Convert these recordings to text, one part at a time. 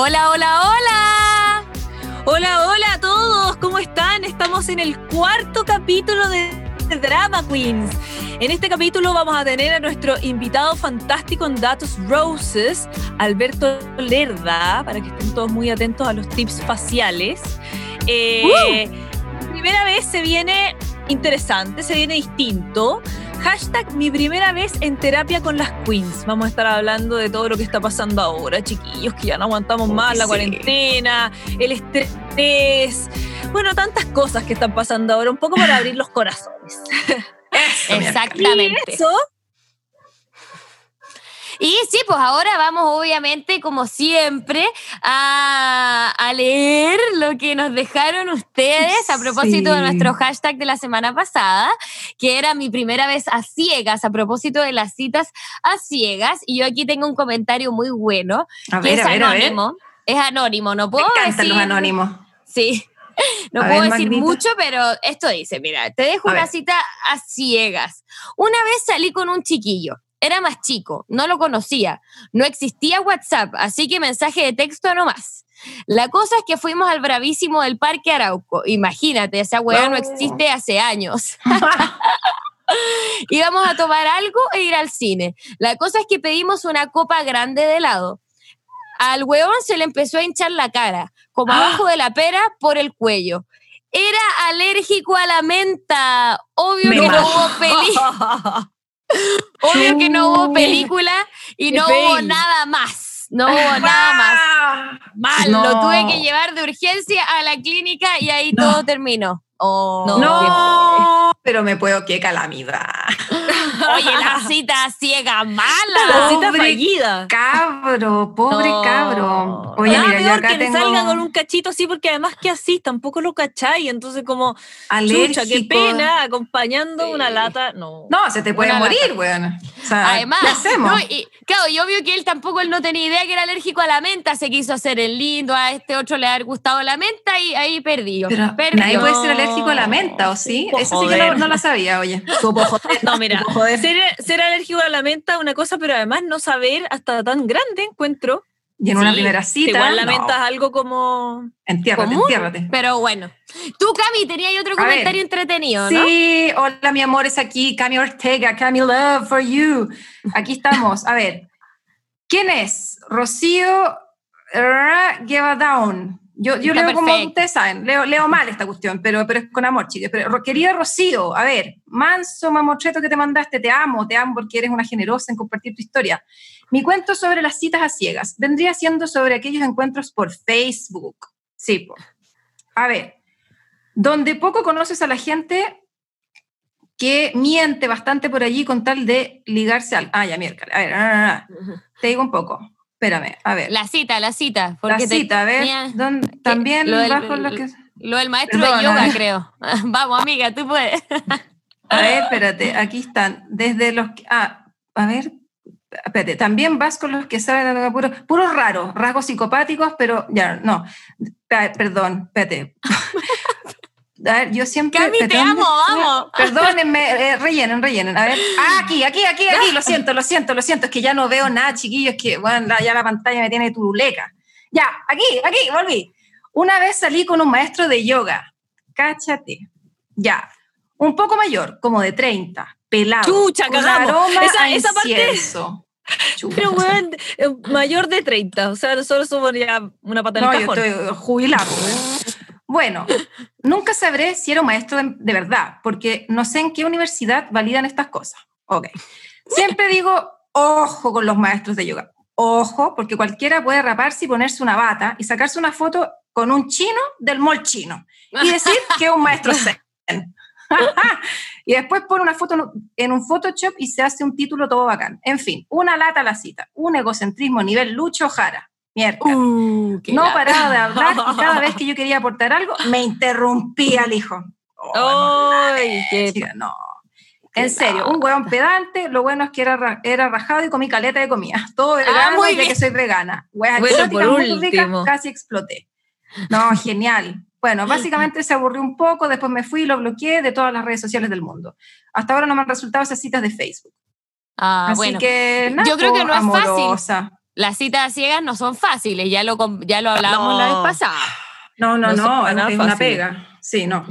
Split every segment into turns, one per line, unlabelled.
Hola, hola, hola.
Hola, hola a todos, ¿cómo están? Estamos en el cuarto capítulo de Drama Queens. En este capítulo vamos a tener a nuestro invitado fantástico en Datos Roses, Alberto Lerda, para que estén todos muy atentos a los tips faciales. Eh, Primera vez se viene interesante, se viene distinto. Hashtag mi primera vez en terapia con las queens. Vamos a estar hablando de todo lo que está pasando ahora, chiquillos, que ya no aguantamos más la cuarentena, el estrés. Bueno, tantas cosas que están pasando ahora, un poco para abrir los corazones.
Exactamente.
Y eso,
Y sí, pues ahora vamos obviamente, como siempre, a, a leer lo que nos dejaron ustedes a propósito de
Sí.
nuestro hashtag de la semana pasada, que era mi primera vez a ciegas, a propósito de las citas a ciegas. Y yo aquí tengo un comentario muy bueno,
A
que
ver,
es
a ver, a ver.
anónimo. Es anónimo, no
Me
puedo
encantan
decir...
los anónimos.
Sí. No
A
puedo
ver,
decir
Magnita.
mucho, pero esto dice, mira, te dejo
A
una
ver.
cita a ciegas. Una vez salí con un chiquillo. Era más chico, no lo conocía. No existía WhatsApp, así que mensaje de texto nomás. La cosa es que fuimos al bravísimo del Parque Arauco. Imagínate, esa weá no existe hace años. Íbamos a tomar algo e ir al cine. La cosa es que pedimos una copa grande de helado. Al weón se le empezó a hinchar la cara, como abajo de la pera por el cuello. Era alérgico a la menta. Obvio
Me
que no hubo peli, obvio que no hubo película y no hubo nada más. No hubo nada más. Mal,
No.
lo tuve que llevar de urgencia a la clínica y ahí
No.
todo terminó. Oh,
No.
No, pero me puedo, qué calamidad.
Oye, la cita ciega
la
mala.
cita
Pobre
fallida.
Cabro, pobre
No.
cabro. Oye,
Nada
mira, yo
peor
acá
que le
tengo
salga con un cachito así, porque además que así tampoco lo cacháis. Entonces, como,
alérgico.
chucha, qué pena, acompañando
Sí.
una lata. No.
No, se te puede
Una
morir, weón. O sea,
Además,
¿qué hacemos?
no, y, claro, y obvio que él tampoco él no tenía idea que era alérgico a la menta, se quiso hacer el lindo, a este otro le ha gustado la menta y ahí perdió.
Pero
perdió.
nadie puede ser alérgico a la menta, ¿o sí?
Pues,
Eso sí que no, no la sabía, oye.
Joder. No, mira, ser, ser alérgico a la menta es una cosa, pero además no saber hasta tan grande encuentro.
Y en una
Sí,
primera
que
cita.
Igual la
no.
menta es algo como.
Entiérrate,
común,
entiérrate.
Pero bueno. Tú, Cami, tenías otro
A ver.
comentario entretenido, ¿no?
Sí, hola mi amor, es aquí Cami Ortega, Cami Love for you. Aquí estamos. A ver, ¿quién es? Rocío Ra- Give Down. Yo, yo leo como
perfecto.
ustedes saben, leo, leo mal esta cuestión, pero, pero es con amor, chicos. Pero, Ro- querida Rocío, a ver, manso mamotreto que te mandaste, te amo, te amo porque eres una generosa en compartir tu historia. Mi cuento sobre las citas a ciegas vendría siendo sobre aquellos encuentros por Facebook. Sí, po. a ver, donde poco conoces a la gente que miente bastante por allí con tal de ligarse al... Ah, ya, miércoles. A ver, ah, ah, ah. te digo un poco. Espérame, a ver.
La cita, la cita.
La
porque te-
cita, a ver.
tenía-
¿dónde- también
lo del-
bajo lo que...
Lo del maestro
Perdona.
de yoga, creo. Vamos, amiga, tú puedes.
A ver, espérate, aquí están. Desde los... que- Ah, a ver, espérate. También vas con los que saben puro, puros raros, rasgos psicopáticos, pero ya, no. Perdón, espérate. A ver, yo siempre...
Cami, te
espérate, ¿dónde?
amo, vamos.
Perdónenme, eh, rellenen, rellenen. A ver. Ah, aquí, aquí, aquí, aquí. Lo siento, lo siento, lo siento. Es que ya no veo nada, chiquillos. Es que, bueno, ya la pantalla me tiene turuleca. Ya, aquí, aquí, volví. Una vez salí con un maestro de yoga. Cáchate. Ya. Un poco mayor, como de 30, pelado.
Chucha, cagamos.
aroma
Esa-
a
esa parte-.
Chucha.
Pero, weón, eh, mayor de 30. O sea, nosotros somos ya una pata en
No,
el
yo
cajón.
estoy jubilado. Bueno, nunca sabré si era un maestro de, verdad, porque no sé en qué universidad validan estas cosas. Ok. Siempre digo, ojo con los maestros de yoga. Ojo, porque cualquiera puede raparse y ponerse una bata y sacarse una foto con un chino del mall chino y decir que es un maestro zen. y después pone una foto en un- Photoshop y se hace un título todo bacán. En fin, una lata la cita, un egocentrismo nivel Lucho Jara. Mierda.
Uh,
No paraba de hablar y cada vez que yo quería aportar algo, me interrumpía el hijo. Oh,
Ay, qué
no. En serio, un hueón pedante, lo bueno es que era, ra- era rajado y comí caleta de comida. Todo vegano,
muy
ya que soy vegana. Hueas
Bueno, por
muy ricas,
último.
casi exploté. No, genial. Bueno, básicamente se aburrió un poco, después me fui y lo bloqueé de todas las redes sociales del mundo. Hasta ahora no me han resultado esas citas de Facebook.
Ah,
Así
bueno.
que, nada,
Yo creo que no es fácil. Las citas ciegas no son fáciles, ya lo, ya lo hablábamos la
No.
vez pasada.
No, no,
No
no, es, una pega. Sí, no.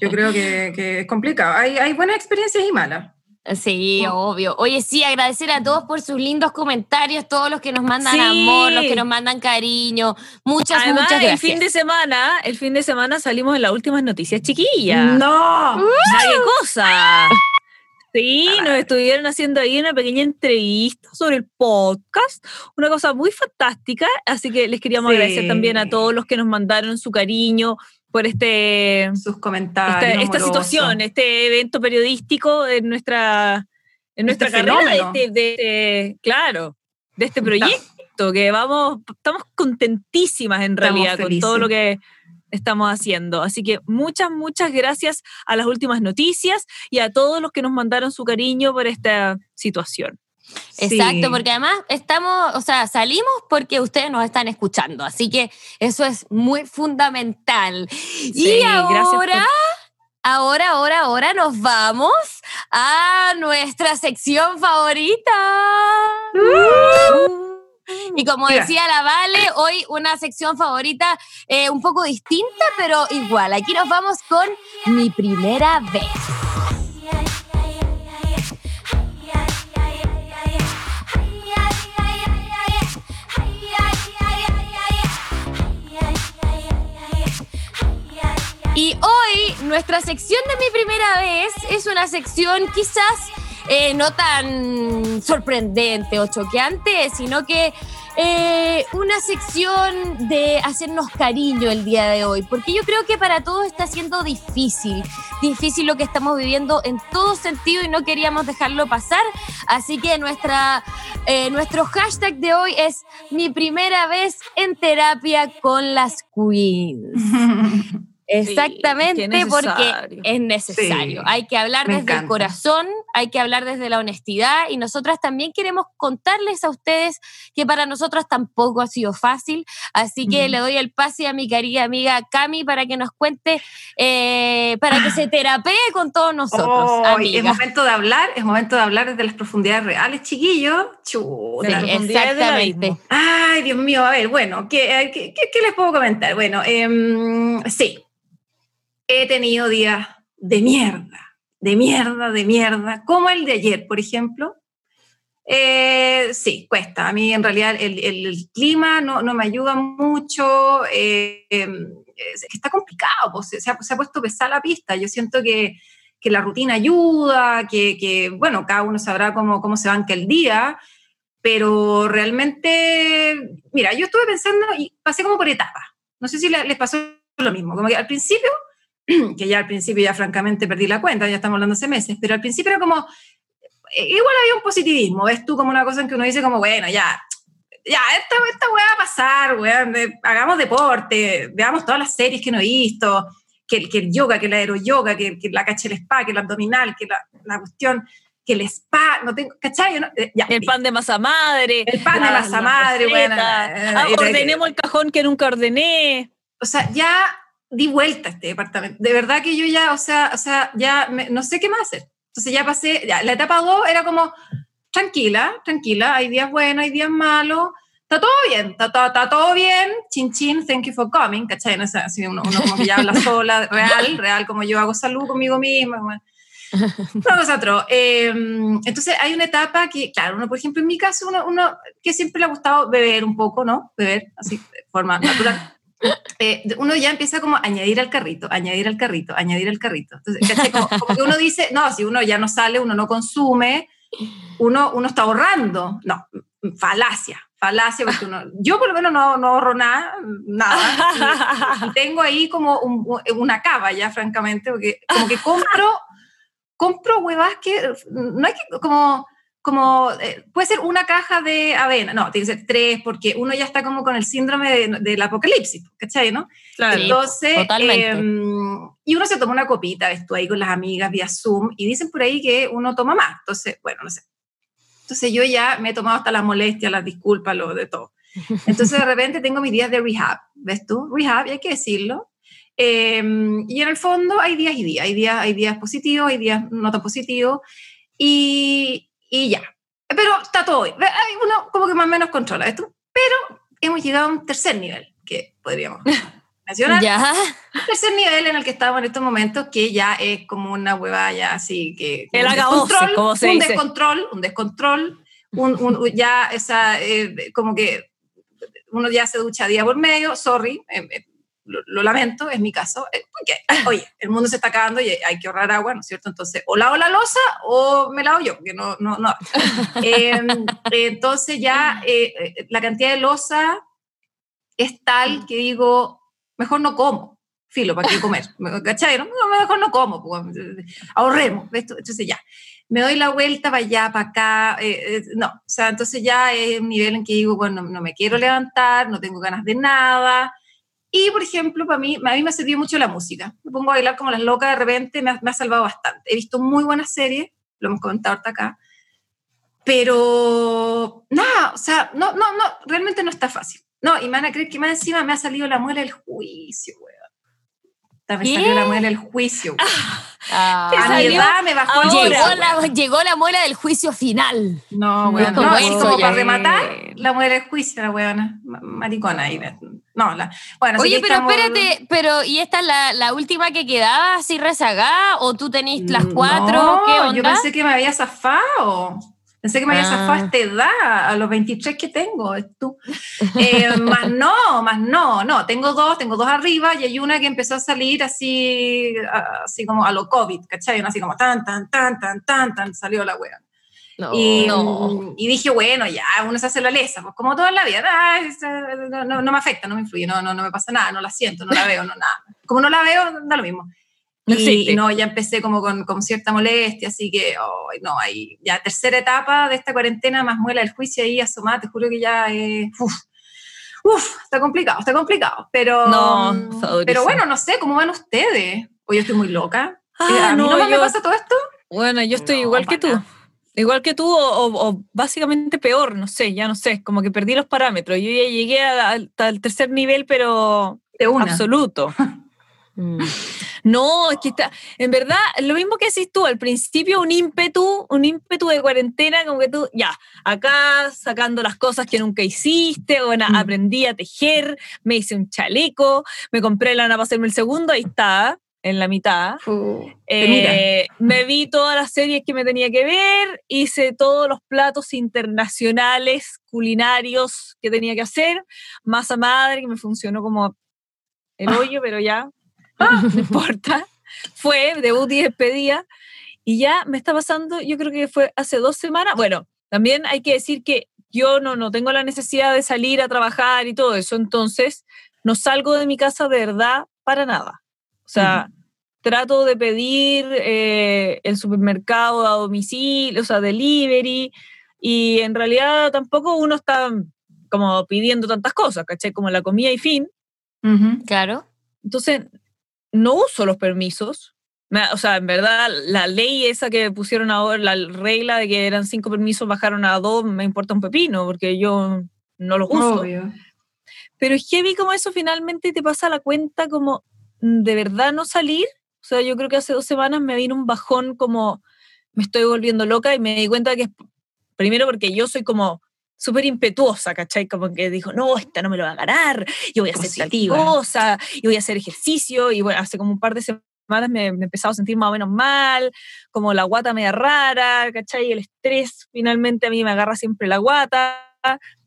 Yo creo que, que es complicado. Hay, hay buenas experiencias y malas.
Sí, obvio. Oye, sí, agradecer a todos por sus lindos comentarios, todos los que nos mandan
Sí.
amor, los que nos mandan cariño. Muchas,
Además,
muchas
el
gracias.
fin de semana, el fin de semana salimos en las últimas noticias chiquillas.
¡No!
¡Qué cosa! Sí, nos estuvieron haciendo ahí una pequeña entrevista sobre el podcast, una cosa muy fantástica, así que les queríamos
Sí.
agradecer también a todos los que nos mandaron su cariño por este,
Sus comentarios.
esta, situación, este evento periodístico en nuestra, en nuestra
Este
carrera, de
fenómeno.
este, de este- claro, de este proyecto, que vamos, estamos contentísimas en realidad con todo lo que estamos haciendo. Así que muchas, muchas gracias a las últimas noticias y a todos los que nos mandaron su cariño por esta situación.
Exacto,
Sí.
porque además estamos, o sea, salimos porque ustedes nos están escuchando, así que eso es muy fundamental.
Sí,
y
por-
ahora, ahora, ahora, ahora nos vamos a nuestra sección favorita. Y como decía la Vale, hoy una sección favorita eh, un poco distinta, pero igual. Aquí nos vamos con mi primera vez. Y hoy nuestra sección de mi primera vez es una sección quizás eh, no tan sorprendente o choqueante, sino que eh, una sección de hacernos cariño el día de hoy, porque yo creo que para todos está siendo difícil, difícil lo que estamos viviendo en todo sentido y no queríamos dejarlo pasar, así que nuestra, eh, nuestro hashtag de hoy es mi primera vez en terapia con las queens. Exactamente,
qué
porque es necesario.
Sí,
hay que hablar desde el corazón, hay que hablar desde la honestidad y nosotras también queremos contarles a ustedes que para nosotras tampoco ha sido fácil. Así que
Ujú.
le doy el pase a mi querida amiga Cami para que nos cuente, eh, para que se terapee con todos nosotros.
Oh, es momento de hablar, es momento de hablar desde las profundidades reales, chiquillos. Chuta.
De las
Sí, exactamente.
Ay, Dios mío, a ver, bueno, ¿qué, a ver, qué, qué- qué les puedo comentar? Bueno, em, sí, he tenido días de mierda, de mierda, de mierda, como el de ayer, por ejemplo. Eh, sí, cuesta. A mí en realidad el, clima no, no me ayuda mucho. eh, que está complicado, pues, se, ha, se ha puesto pesada la pista. Yo siento que, que la rutina ayuda, que, bueno, cada uno sabrá cómo, cómo se banca el día, pero realmente, mira, yo estuve pensando y pasé como por etapas. No sé si le- les pasó lo mismo, como que al principio, que ya al principio ya francamente perdí la cuenta, ya estamos hablando hace meses, pero al principio era como, eh, igual había un positivismo, ves tú como una cosa en que uno dice como, bueno, ya, ya, esta, esta weá va a pasar, de- hagamos deporte, veamos todas las series que no he visto, que, el- que el yoga, que el aeroyoga, que, que la cacha el spa, que el abdominal, que la, la cuestión, que el spa, no tengo, ¿cachai? No, eh, ya,
El pan de masa madre.
El pan de
la-
masa
la
madre, bueno,
Ah,
eh,
ordenemos el cajón que nunca ordené.
o sea, ya di vuelta a este departamento. De verdad que yo ya, o sea, o sea ya me- no sé qué más hacer. Entonces ya pasé, ya, la etapa 2 era como, tranquila, tranquila, hay días buenos, hay días malos, está todo bien, está, todo- está todo bien, chin chin, thank you for coming, ¿cachai? No sé, así uno, uno como que ya habla sola, real, real, como yo hago salud conmigo misma, bueno. Atroz. Eh, entonces hay una etapa que, claro, uno, por ejemplo, en mi caso, uno, uno que siempre le ha gustado beber un poco, ¿no? Beber, así, de forma natural. Eh, uno ya empieza como a añadir al carrito, añadir al carrito, añadir al carrito. Entonces. Como, como que uno dice, no, si uno ya no sale, uno no consume, uno, uno está ahorrando. No, falacia, falacia, porque uno, yo por lo menos no, no ahorro nada, nada. Y, y tengo ahí como un- una cava ya, francamente, porque como que compro, compro huevas que no hay que, como, como, eh, puede ser una caja de avena, no, tiene que ser tres, porque uno ya está como con el síndrome de- del apocalipsis, ¿cachai, no?
Claro.
Entonces,
totalmente.
em, y uno se toma una copita, ves tú ahí con las amigas vía Zoom, y dicen por ahí que uno toma más. Entonces, bueno, no sé. Entonces yo ya me he tomado hasta las molestias, las disculpas, lo de todo. Entonces de repente tengo mis días de rehab, ¿ves tú? Rehab, y hay que decirlo. Em, y en el fondo hay días y días, hay días, hay días positivos, hay días no tan positivos, y, y ya. Pero está todo bien. Hay uno como que más o menos controla esto. Pero hemos llegado a un tercer nivel que podríamos mencionar.
Ya.
Un tercer nivel en el que estamos en estos momentos que ya es como una hueva ya así que...
El
descontrol,
como se
un
dice.
descontrol, un descontrol, un, un- ya esa, eh, como que uno ya se ducha día por medio, sorry, eh, lo, lo lamento, es mi caso, eh, porque, oye, el mundo se está acabando y hay que ahorrar agua, ¿no es cierto? Entonces, o lavo la losa o me lavo yo, porque no, no, no. Eh, entonces ya eh, eh, la cantidad de losa es tal que digo, mejor no como, filo, ¿para qué comer? ¿Cachai? No, mejor no como, pues, ahorremos, entonces ya. Me doy la vuelta para allá, para acá, eh, eh, no, o sea, entonces ya es un nivel en que digo, bueno, no, no me quiero levantar, no tengo ganas de nada, y, por ejemplo, para mí, a mí me ha servido mucho la música. Me pongo a bailar como las locas de repente, me ha, me ha salvado bastante. He visto muy buenas series, lo hemos comentado ahorita acá, pero nada, o sea, no, no, no, realmente no está fácil. No, y me van a creer que más encima me ha salido la muela del juicio, weón. Me
¿Qué?
salió la muela del juicio, weón.
Ah.
A mi edad me bajó el
ahora,
Llegó
juicio,
la, llegó la muela del juicio final.
No, weón,
No,
no, es como para rematar la muela del juicio, la weona, ma- maricona ahí. No, la, bueno,
Oye, pero
estamos-
espérate, pero ¿y esta es la, la última que quedaba así rezagada? ¿O tú tenés las cuatro?
No,
¿Qué onda?
Yo pensé que me había zafado. Pensé que me había
Ah.
zafado a esta edad, a los 23 que tengo, es tú. Eh, más no, más no, no. Tengo dos, tengo dos arriba y hay una que empezó a salir así, así como a lo COVID, ¿cachai? Una así como tan, tan, tan, tan, tan, tan, salió la wea.
No,
y,
no.
y dije, bueno, ya, uno se hace la lesa, pues como todo en la vida, no, no- no me afecta, no me influye, no, no, no me pasa nada, no la siento, no la veo, no nada. Como no la veo, da lo mismo. Y, y no, ya empecé como con, con cierta molestia, así que, ay, no, ahí, ya tercera etapa de esta cuarentena, más muela el juicio ahí asomada, te juro que ya, eh, uf, uf, está complicado, está complicado, pero,
No,
mm, pero bueno, no sé, ¿cómo van ustedes? O yo estoy muy loca.
Ah,
Eh, ¿A mí
no,
no, me
yo-
pasa todo esto?
Bueno, yo estoy
No,
igual que tú. Igual que tú, o, o- o básicamente peor, no sé, ya no sé, como que perdí los parámetros. Yo ya llegué al tercer nivel, pero
De una.
absoluto.
Mm.
No, es que está, en verdad, lo mismo que decís tú, al principio un ímpetu, un ímpetu de cuarentena, como que tú, ya, acá sacando las cosas que nunca hiciste, bueno,
Mm.
aprendí a tejer, me hice un chaleco, me compré lana para hacerme el segundo, ahí está, en la mitad.
Mira.
Eh, me vi todas las series que me tenía que ver, hice todos los platos internacionales culinarios que tenía que hacer, masa madre que me funcionó como el hoyo, pero ya, no importa. Fue debut y despedida y ya me está pasando, yo creo que fue hace dos semanas. Bueno, también hay que decir que yo no, no tengo la necesidad de salir a trabajar y todo eso, entonces no salgo de mi casa de verdad para nada. O sea, trato de pedir eh, el supermercado a domicilio, o sea, delivery, y en realidad tampoco uno está como pidiendo tantas cosas, ¿cachai? Como la comida y fin.
Claro.
Entonces, no uso los permisos. O sea, en verdad, la ley esa que pusieron ahora, la regla de que eran cinco permisos, bajaron a dos, me importa un pepino, porque yo no los uso.
Obvio.
Pero es heavy como eso finalmente te pasa la cuenta como de verdad no salir. O sea, yo creo que hace dos semanas me vino un bajón como me estoy volviendo loca y me di cuenta que es primero porque yo soy como súper impetuosa, ¿cachai? Como que dijo, no, esta no me lo va a ganar, yo voy a hacer tal
Positiva.
cosa, y voy a hacer ejercicio, y bueno, hace como un par de semanas me, me he empezado a sentir más o menos mal, como la guata media rara, ¿cachai? El estrés finalmente a mí me agarra siempre la guata,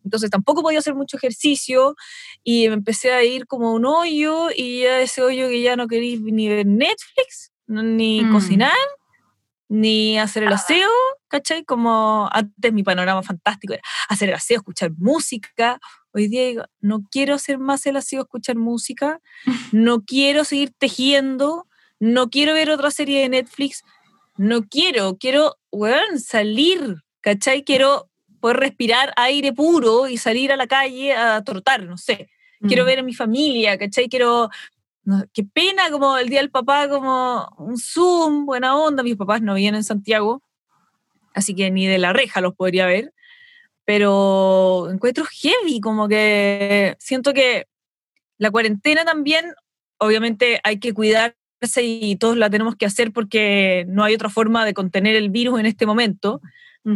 entonces tampoco podía hacer mucho ejercicio, y me empecé a ir como a un hoyo, y ya ese hoyo que ya no quería ni ver Netflix, ni
Mm.
cocinar, ni hacer el aseo, ¿cachai? Como antes mi panorama fantástico era hacer el aseo, escuchar música. Hoy día digo, no quiero hacer más el aseo, escuchar música, no quiero seguir tejiendo, no quiero ver otra serie de Netflix, no quiero, quiero, weón, salir, ¿cachai? Quiero poder respirar aire puro y salir a la calle a trotar, no sé quiero
Mm.
ver a mi familia, ¿cachai? Quiero, no, qué pena como el día del papá, como un Zoom, buena onda, mis papás no viven en Santiago, así que ni de la reja los podría ver, pero encuentro heavy, como que siento que la cuarentena también, obviamente hay que cuidarse y todos la tenemos que hacer porque no hay otra forma de contener el virus en este momento,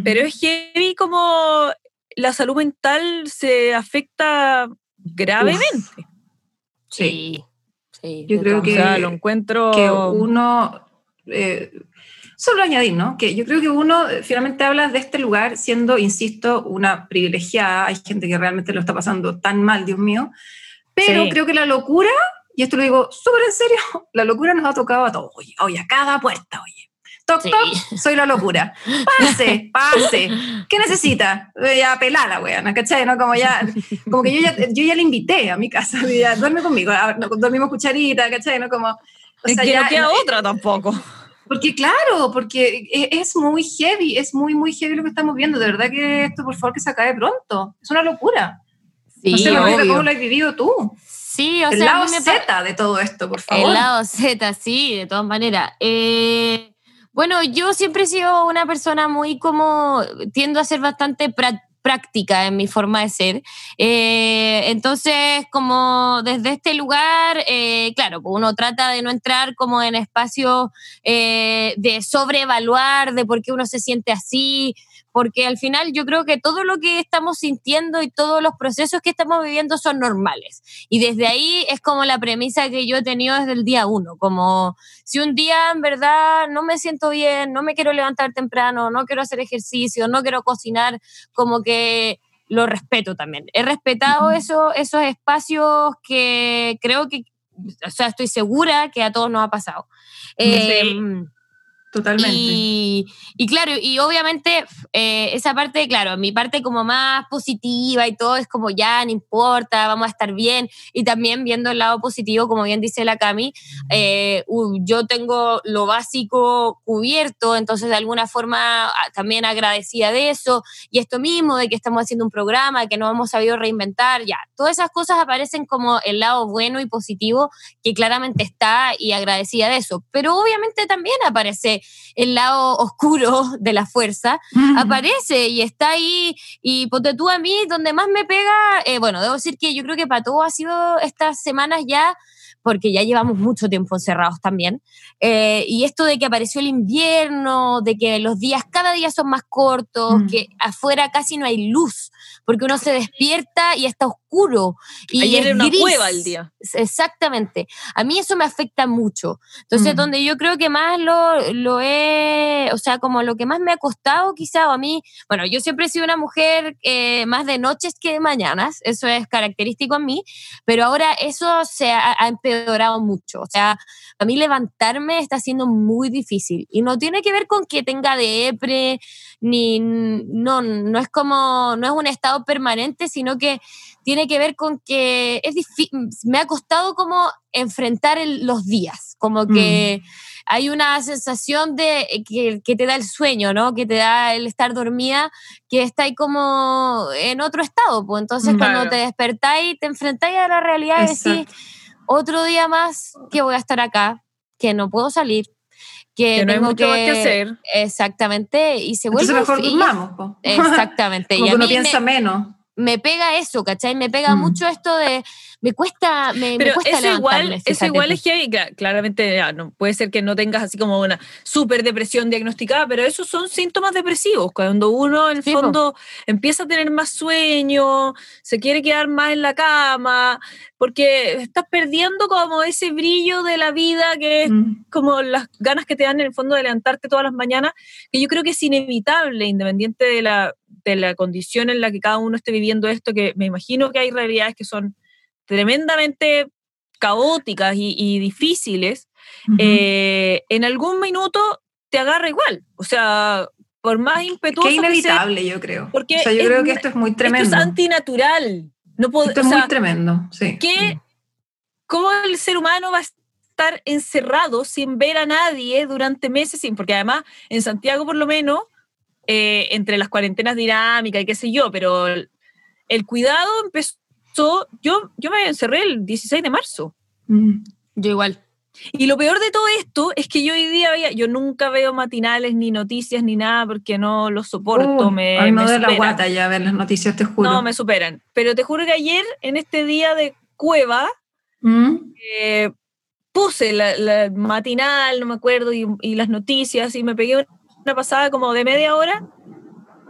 pero es heavy como la salud mental se afecta gravemente.
Sí. sí.
Yo creo que,
lo encuentro...
que uno... Eh, solo añadir, ¿no? Que yo creo que uno eh, finalmente habla de este lugar siendo, insisto, una privilegiada. Hay gente que realmente lo está pasando tan mal, Dios mío. Pero creo que la locura, y esto lo digo súper en serio, la locura nos ha tocado a todos. Oye, oye a cada puerta, oye. Toc, toc, soy la locura. Pase, pase. ¿Qué necesita? Ya pelada, weón, ¿cachai? ¿No? Como ya, como que yo ya, yo ya le invité a mi casa, ya, duerme conmigo, dormimos cucharita, ¿cachai? ¿No? Como,
o sea, ya, no queda otra tampoco.
Porque claro, porque e, es muy heavy, es muy, muy heavy lo que estamos viendo. De verdad que esto, por favor, que se acabe pronto. Es una locura. Sí, no sé cómo lo has vivido tú.
Sí, o
el
sea,
lado Z de todo esto, por favor.
El lado Z, sí, de todas maneras. Eh, bueno, yo siempre he sido una persona muy como, tiendo a ser bastante práctica en mi forma de ser. Eh, entonces, como desde este lugar, eh, claro, pues uno trata de no entrar como en espacios eh, de sobreevaluar de por qué uno se siente así, porque al final yo creo que todo lo que estamos sintiendo y todos los procesos que estamos viviendo son normales. Y desde ahí es como la premisa que yo he tenido desde el día uno, como si un día en verdad no me siento bien, no me quiero levantar temprano, no quiero hacer ejercicio, no quiero cocinar, como que lo respeto también. He respetado eso, esos espacios que creo que, o sea, estoy segura que a todos nos ha pasado.
Totalmente.
Y, claro, y obviamente eh, esa parte, claro, mi parte como más positiva y todo es como ya, no importa, vamos a estar bien. Y también viendo el lado positivo, como bien dice la Cami, eh, yo tengo lo básico cubierto, entonces de alguna forma también agradecida de eso. Y esto mismo, de que estamos haciendo un programa, que no hemos sabido reinventar, ya, todas esas cosas aparecen como el lado bueno y positivo que claramente está y agradecida de eso. Pero obviamente también aparece el lado oscuro de la fuerza, aparece y está ahí. Y ponte tú a mí, donde más me pega, eh, bueno, debo decir que yo creo que para todo ha sido estas semanas ya porque ya llevamos mucho tiempo encerrados también. Eh, y esto de que apareció el invierno, de que los días cada día son más cortos, mm. que afuera casi no hay luz, porque uno se despierta y está oscuro. Y
Ayer era una cueva el día.
Exactamente. A mí eso me afecta mucho. Entonces, mm. donde yo creo que más lo, lo he, o sea, como lo que más me ha costado quizá, o a mí, bueno, yo siempre he sido una mujer eh, más de noches que de mañanas, eso es característico en mí, pero ahora eso se ha, ha empeorado empeorado mucho. O sea, a mí levantarme está siendo muy difícil y no tiene que ver con que tenga depre, ni no, no es como, no es un estado permanente, sino que tiene que ver con que es me ha costado como enfrentar los días, como que... Mm. hay una sensación de que, que, te da el sueño, ¿no? Que te da el estar dormida, que está ahí como en otro estado. Pues entonces cuando te despertáis, te enfrentáis a la realidad y decís, otro día más que voy a estar acá, que no puedo salir, que,
no hay mucho que, hacer.
Exactamente, y se vuelve...
Entonces mejor durmamos.
Exactamente.
y uno piensa menos.
Me pega eso, ¿cachai? Me pega mm. mucho esto de me cuesta, me,
Pero
cuesta
eso igual, eso igual es que claramente no, puede ser que no tengas así como una super depresión diagnosticada, pero esos son síntomas depresivos. Cuando uno en el fondo empieza a tener más sueño, se quiere quedar más en la cama, porque estás perdiendo como ese brillo de la vida que es mm. como las ganas que te dan en el fondo de levantarte todas las mañanas, que yo creo que es inevitable, independiente de la, de la condición en la que cada uno esté viviendo esto, que me imagino que hay realidades que son tremendamente caóticas y, difíciles, eh, en algún minuto te agarra igual. O sea, por más impetuoso.
Qué inevitable, yo creo. Porque o sea, yo creo que esto es muy tremendo.
Esto es antinatural. No
esto es muy tremendo, sí.
¿Cómo el ser humano va a estar encerrado sin ver a nadie durante meses? Sin, porque además, en Santiago, por lo menos, eh, entre las cuarentenas dinámicas y qué sé yo, pero el cuidado empezó yo, yo me encerré el 16 de marzo.
Mm. Yo igual.
Y lo peor de todo esto es que yo hoy día yo nunca veo matinales ni noticias ni nada porque no los soporto. Uh, me,
no de la guata ya ver las noticias, te juro.
No, me superan. Pero te juro que ayer, en este día de cueva, mm. eh, puse la, matinal, no me acuerdo, y, y, las noticias y me pegué una pasada como de media hora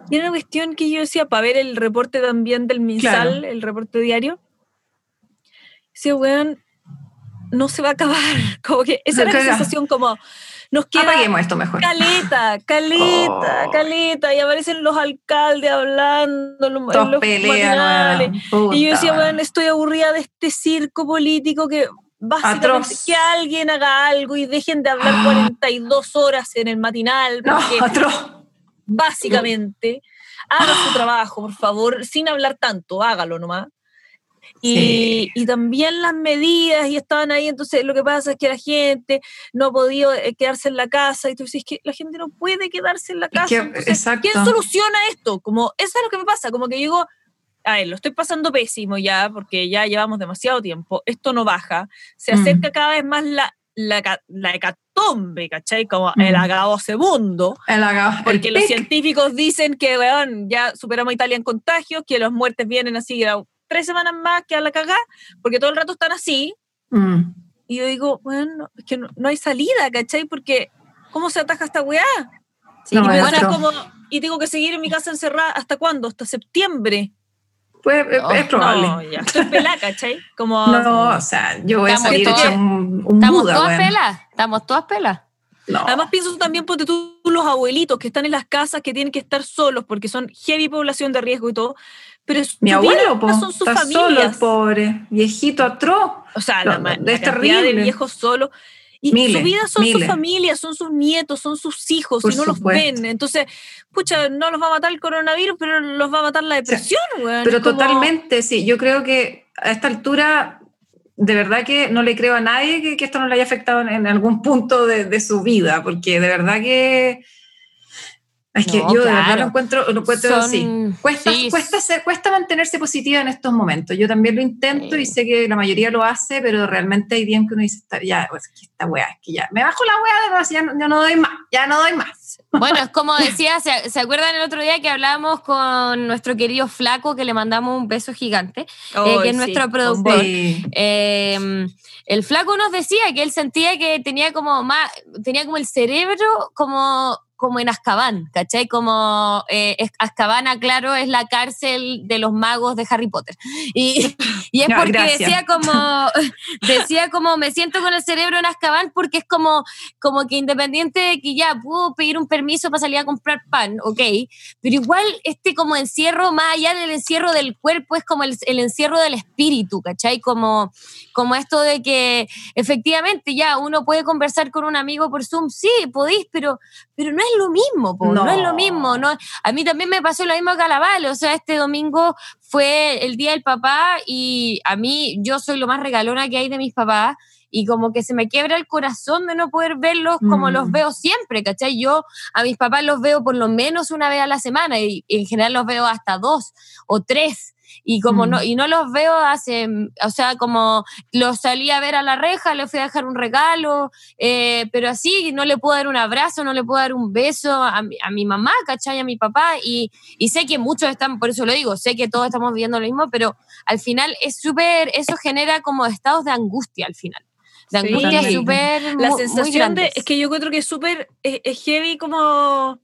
Y era una cuestión que yo decía, para ver el reporte también del MinSal, el reporte diario, decía, weón, no se va a acabar. Como que esa era la sensación como, nos queda
Apaguemos esto mejor.
caleta, caleta,
Oh.
caleta, y aparecen los alcaldes hablando, los,
Todos
los
weón.
Y yo decía, bueno, estoy aburrida de este circo político que básicamente
Atroz.
que alguien haga algo y dejen de hablar
Ah.
42 horas en el matinal, porque básicamente haga su trabajo, por favor, sin hablar tanto, hágalo nomás. Y,
Sí.
y también las medidas, y estaban ahí, entonces lo que pasa es que la gente no ha podido eh, quedarse en la casa, y tú dices que la gente no puede quedarse en la casa.
que-
entonces. ¿Quién soluciona esto? Como, eso es lo que me pasa, como que digo, a ver, lo estoy pasando pésimo ya, porque ya llevamos demasiado tiempo, esto no baja, se
Mm.
acerca cada vez más la, la, la hecatombe, ¿cachai? Como el
Mm.
agavo segundo,
El aga- el
porque los
pic.
científicos dicen que, weón, ya superamos a Italia en contagios, que las muertes vienen así, a tres semanas más que a la cagá, porque todo el rato están así,
Mm.
y yo digo, bueno, es que no, no hay salida, ¿cachai? Porque, ¿cómo se ataja esta weá?
Sí,
No,
y, bueno, es
otro.
como, y tengo que seguir en mi casa encerrada, ¿hasta cuándo? ¿Hasta septiembre?
Pues, es-
No,
es probable.
No, ya, estoy pelada, ¿cachai? Como,
No, o sea, yo voy a salir
todas-
hecha un, un
Estamos
Buda,
todas
weón.
pelas, estamos todas pelas.
No.
Además pienso también, ponte tú, los abuelitos que están en las casas, que tienen que estar solos porque son heavy población de riesgo y todo, pero
Mi abuelo, po,
son sus
está solo
familias.
pobre, viejito atroz.
O sea,
No,
la,
no,
la
es
cantidad de
terrible.
viejos solos. Y
Miles,
su vida son
miles.
sus familias, son sus nietos, son sus hijos,
Por
y no los ven. Entonces, pucha, no los va a matar el coronavirus, pero los va a matar la depresión, weón.
Pero
como-
totalmente, sí. Yo creo que a esta altura, de verdad que no le creo a nadie que, que esto no le haya afectado en, en algún punto de, de su vida, porque de verdad que. Es que
No,
yo de verdad lo encuentro, lo encuentro
Son-
así. Cuesta,
sí,
cuesta, ser- cuesta mantenerse positiva en estos momentos. Yo también lo intento
Sí.
y sé que la mayoría lo hace, pero realmente hay días que uno dice, "Está- ya, pues, que esta weá, es que ya, me bajo la weá de ya, no- ya no doy más, ya no doy más.
Bueno, es como decía, ¿se, se acuerdan el otro día que hablábamos con nuestro querido Flaco, que le mandamos un beso gigante? eh, que es
sí,
nuestro productor.
Sí.
Eh, el flaco nos decía que él sentía que tenía como más, tenía como el cerebro como, como en Azkaban, ¿cachai? Como eh, es- Azkaban, claro, es la cárcel de los magos de Harry Potter. Y, y es
Ya,
porque
gracias.
decía como, decía como, me siento con el cerebro en Azkaban porque es como, como que independiente de que ya puedo pedir un permiso para salir a comprar pan, ok, pero igual este como encierro, más allá del encierro del cuerpo, es como el, el encierro del espíritu, ¿cachai? Como, como esto de que efectivamente ya uno puede conversar con un amigo por Zoom, sí, podéis, pero, pero no es lo mismo, po, no.
No.
es lo mismo. No, a mí también me pasó lo mismo a la Val, o sea, este domingo fue el Día del Papá y a mí yo soy lo más regalona que hay de mis papás y como que se me quiebra el corazón de no poder verlos como
Mm.
los veo siempre, ¿cachai? Yo a mis papás los veo por lo menos una vez a la semana y, y en general los veo hasta dos o tres. Y como
Mm.
no, y no los veo hace, o sea, como los salí a ver a la reja, le fui a dejar un regalo, eh, pero así no le puedo dar un abrazo, no le puedo dar un beso a mi, a mi mamá, ¿cachai? A mi papá, y, y sé que muchos están, por eso lo digo, sé que todos estamos viviendo lo mismo, pero al final es súper, eso genera como estados de angustia al final. De
Sí.
angustia súper
la
muy
sensación de, es que yo encuentro que es súper, es, es heavy como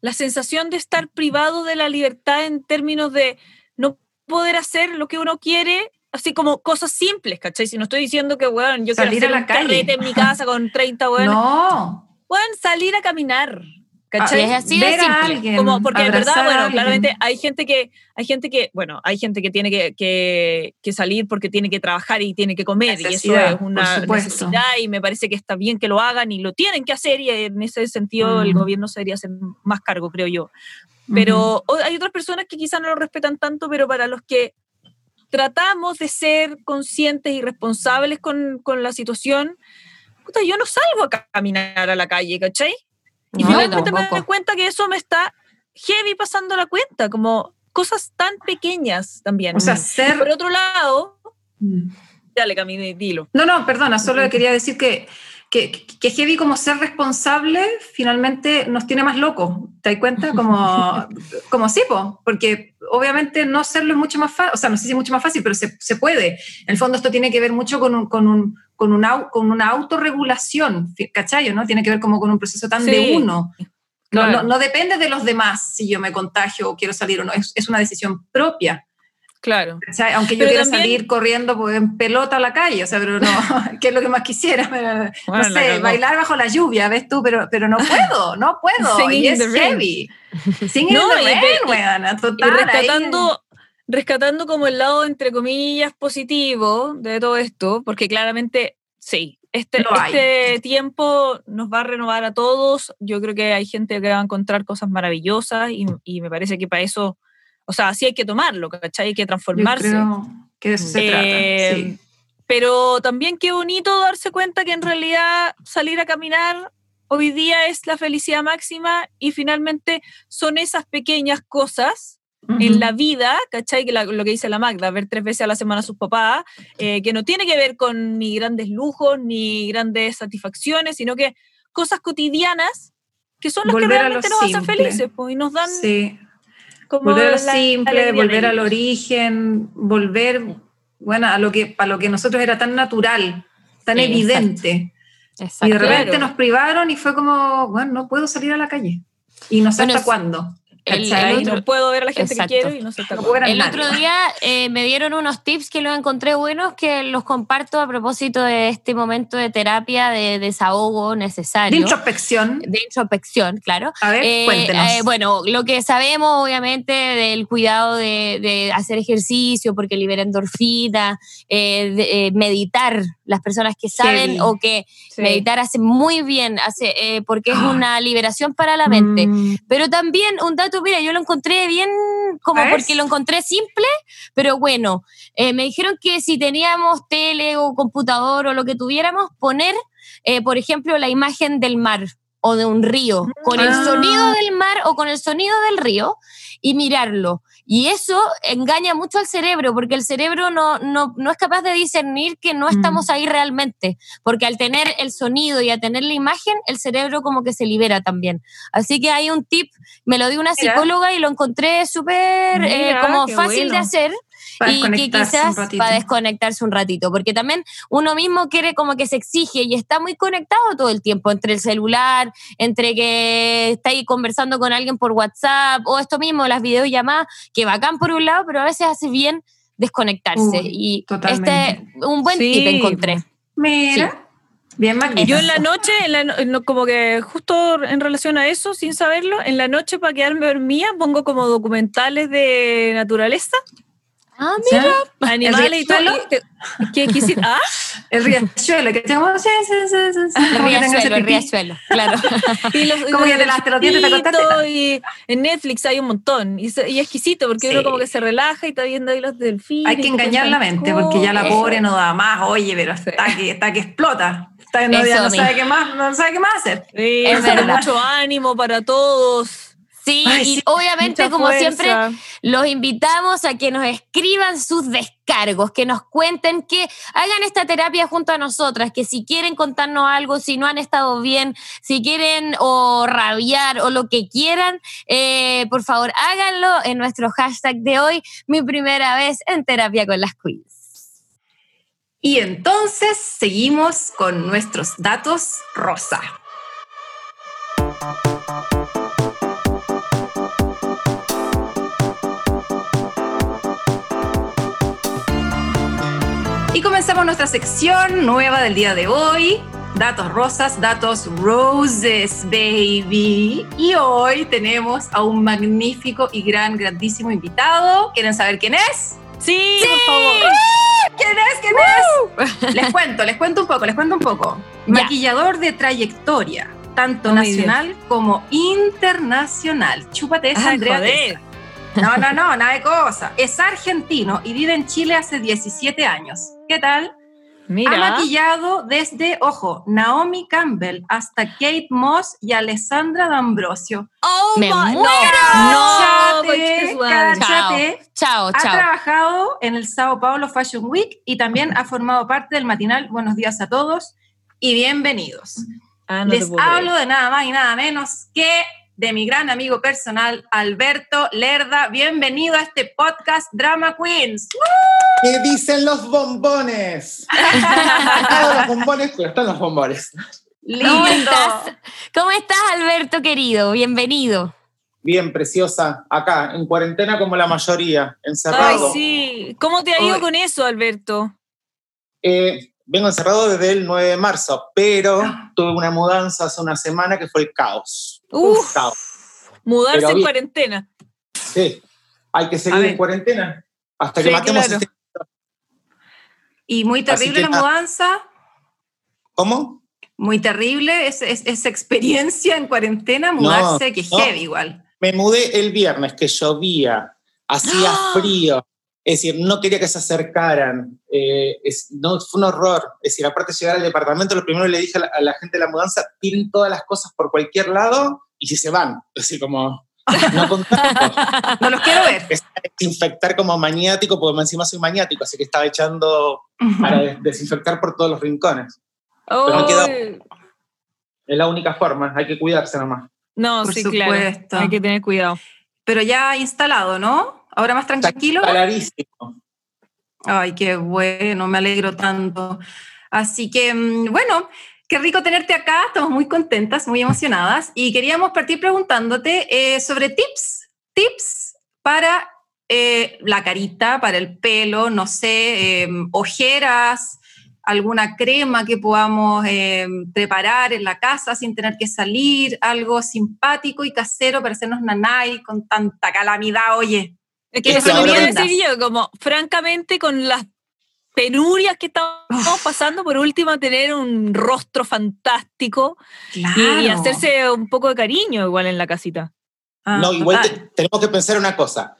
la sensación de estar privado de la libertad en términos de no poder hacer lo que uno quiere, así como cosas simples, ¿cachai? Si no estoy diciendo que, weón, yo
Salir
quiero
a
hacer
la
un
calle.
carrete en mi casa con 30 weón,
No.
weón, salir a caminar, ¿cachai?
es así de
ver a
simple.
alguien,
como porque en verdad
a
bueno claramente hay gente que hay gente que bueno hay gente que tiene que, que, que salir porque tiene que trabajar y tiene que comer y eso es una necesidad y me parece que está bien que lo hagan y lo tienen que hacer y en ese sentido el
Mm.
gobierno se debería hacer más cargo creo yo pero o- hay otras personas que quizás no lo respetan tanto pero para los que tratamos de ser conscientes y responsables con, con la situación puta, yo no salgo a caminar a la calle ¿cachai? Y
No,
finalmente me doy cuenta que eso me está heavy pasando la cuenta, como cosas tan pequeñas también.
O sea,
Y
ser...
por otro lado,
Mm.
dale Camille, dilo.
No, no, perdona, solo quería decir que, que, que heavy como ser responsable finalmente nos tiene más locos, ¿te das cuenta? Como, como sí, po, porque obviamente no serlo es mucho más fácil, o sea, no sé si es mucho más fácil, pero se, se puede. En el fondo esto tiene que ver mucho con, un, con, un, con, un au- con una autorregulación, ¿cachai? ¿no? Tiene que ver como con un proceso tan
Sí.
de uno. No, no, no depende de los demás si yo me contagio o quiero salir o no, es, es una decisión propia.
Claro.
O sea, aunque yo
Pero
quiera
también-
salir corriendo pues, en pelota a la calle, o sea, pero no, que es lo que más quisiera, pero,
Bueno,
no sé, bailar bajo la lluvia, ves tú, pero, pero no puedo, no puedo,
Singing
y
in the rain.
heavy. Singing
No,
in the
y
rain,
Y
total. ahí-
rescatando, rescatando como el lado, entre comillas, positivo de todo esto, porque claramente sí, este, este tiempo nos va a renovar a todos. Yo creo que hay gente que va a encontrar cosas maravillosas y, y me parece que para eso, o sea, sí hay que tomarlo, ¿cachai? Hay que
yo
transformarse.
creo que de eso se
Eh,
trata, sí.
Pero también qué bonito darse cuenta que en realidad salir a caminar hoy día es la felicidad máxima y finalmente son esas pequeñas cosas en la vida, ¿cachai? Que la- lo que dice la Magda, ver tres veces a la semana a sus papás, eh, que no tiene que ver con ni grandes lujos ni grandes satisfacciones, sino que cosas cotidianas que son las
Volver
que realmente nos hacen felices pues, y nos dan
Sí.
Como
volver a lo simple, volver al origen, volver, bueno, a lo que para lo que nosotros era tan natural, tan
Sí,
evidente. Y
Exacto.
de repente
Claro.
nos privaron y fue como, bueno, no puedo salir a la calle. Y no sé
Bueno,
hasta cuándo.
El-
Y no puedo ver a la gente
Exacto.
que quiero y no sé hasta
No
El
nadie.
otro día eh, me dieron unos tips que los encontré buenos que los comparto a propósito de este momento de terapia de desahogo necesario.
De introspección.
de introspección, claro.
A ver,
Eh,
cuéntenos.
eh, bueno, lo que sabemos obviamente del cuidado de, de hacer ejercicio porque libera endorfina, eh, de- eh, meditar, las personas que saben o que
Sí.
meditar hace muy bien, hace, eh, porque es una liberación para la mente.
Mm,
Pero también un dato, mira, yo lo encontré bien, como porque lo encontré simple, pero bueno, eh, me dijeron que si teníamos tele o computador o lo que tuviéramos, poner, eh, por ejemplo, la imagen del mar o de un río, con el
Ah.
sonido del mar o con el sonido del río y mirarlo. Y eso engaña mucho al cerebro, porque el cerebro no, no, no es capaz de discernir que no
Mm.
estamos ahí realmente, porque al tener el sonido y a tener la imagen, el cerebro como que se libera también. Así que hay un tip, me lo dio una psicóloga y lo encontré súper eh, como fácil de hacer
para
y que quizás para desconectarse un ratito, porque también uno mismo quiere como que se exige y está muy conectado todo el tiempo entre el celular, entre que está ahí conversando con alguien por WhatsApp o esto mismo, las videollamadas, que bacán por un lado, pero a veces hace bien desconectarse.
Uy,
y
totalmente.
este un buen
Sí,
tip encontré.
Mira, bien magnífico.
Yo en la noche, en la no- como que justo en relación a eso, sin saberlo, en la noche para quedarme dormida pongo como documentales de naturaleza,
Ah,
¿Ya?
animales y todo. te- ¿Qué quisiste? ¿Ah?
El riachuelo, que tenemos, sí, sí, sí, sí, sí,
el riachuelo, el riachuelo, claro.
Y los,
Como que te los dientes, te acostaste.
Y en Netflix hay un montón. Y, y exquisito, porque
Sí.
uno como que se relaja y está viendo ahí los delfines.
Hay que engañar la mente, porque ya la
cosas.
pobre no da más, oye, pero
Sí.
está que, está que explota. Está, no, ya no sabe qué más, no sabe qué más hacer.
Sí,
Es
mucho ánimo para todos.
Sí,
Ay,
y
sí,
obviamente, como
fuerza.
siempre, los invitamos a que nos escriban sus descargos, que nos cuenten, que hagan esta terapia junto a nosotras, que si quieren contarnos algo, si no han estado bien, si quieren o rabiar o lo que quieran, eh, por favor háganlo en nuestro hashtag de hoy, mi primera vez en terapia con las queens.
Y entonces seguimos con nuestros datos rosa. Comenzamos nuestra sección nueva del día de hoy. Datos rosas, datos roses, baby. Y hoy tenemos a un magnífico y gran, grandísimo invitado. ¿Quieren saber quién es?
Sí, por favor.
¿Quién es? ¿Quién es? Les cuento, les cuento un poco, les cuento un poco.
Ya.
Maquillador de trayectoria, tanto
Ay,
nacional como internacional. Chúpate esa,
Ay,
Andrea.
joder.
No, no, no, nada de cosa. Es argentino y vive en Chile hace 17 años. ¿Qué tal?
Mira.
Ha maquillado desde, ojo, Naomi Campbell hasta Kate Moss y Alessandra D'Ambrosio.
Oh
Me muero.
No, su madre.
cáchate.
Chao,
Ha
chao.
trabajado en el Sao Paulo Fashion Week y también ha formado parte del matinal Buenos días a todos y bienvenidos.
Ah, no
Les hablo de nada más y nada menos que de mi gran amigo personal, Alberto Lerda. Bienvenido a este podcast Drama Queens.
¿Qué dicen los bombones? Ah, los bombones, pero están los bombones.
¿Cómo estás? ¿Cómo estás, Alberto querido? Bienvenido.
Bien, preciosa. Acá, en cuarentena como la mayoría, encerrado.
Ay, sí. ¿Cómo te ha ido
Ay.
con eso, Alberto?
Eh, vengo encerrado desde el 9 de marzo, pero tuve una mudanza hace una semana que fue el caos.
Uf, mudarse en cuarentena.
Sí. Hay que seguir en cuarentena hasta que
Sí,
matemos
claro.
este...
Y muy terrible la mudanza,
¿Cómo?
muy terrible es, es- esa experiencia en cuarentena, mudarse, que es
no.
heavy igual.
Me mudé el viernes, que llovía, hacía
¡Ah!
frío. Es decir, no quería que se acercaran. eh, es- no, fue un horror. Es decir, aparte de llegar al departamento, lo primero que le dije a la, a la gente de la mudanza, tiren todas las cosas por cualquier lado y si se van. Es decir, como, no.
No los quiero ver.
Es desinfectar como maniático, porque encima soy maniático, así que estaba echando para des- desinfectar por todos los rincones.
Ay.
Es la única forma, hay que cuidarse nomás.
No,
Por
sí,
supuesto.
claro. Hay que tener cuidado.
Pero ya instalado, ¿no? Ahora más tranquilo. Ay, qué bueno, me alegro tanto. Así que, mm, bueno, qué rico tenerte acá, estamos muy contentas, muy emocionadas y queríamos partir preguntándote eh, sobre tips, tips para eh, la carita, para el pelo, no sé, eh, ojeras, alguna crema que podamos eh, preparar en la casa sin tener que salir, algo simpático y casero para hacernos nanay con tanta calamidad, oye.
Es que
Es
eso lo
vendas.
decir yo, como francamente con las penurias que estamos pasando, por último tener un rostro fantástico y- y,
Claro.
hacerse un poco de cariño igual en la casita.
Ah,
no, igual te- tenemos que pensar una cosa.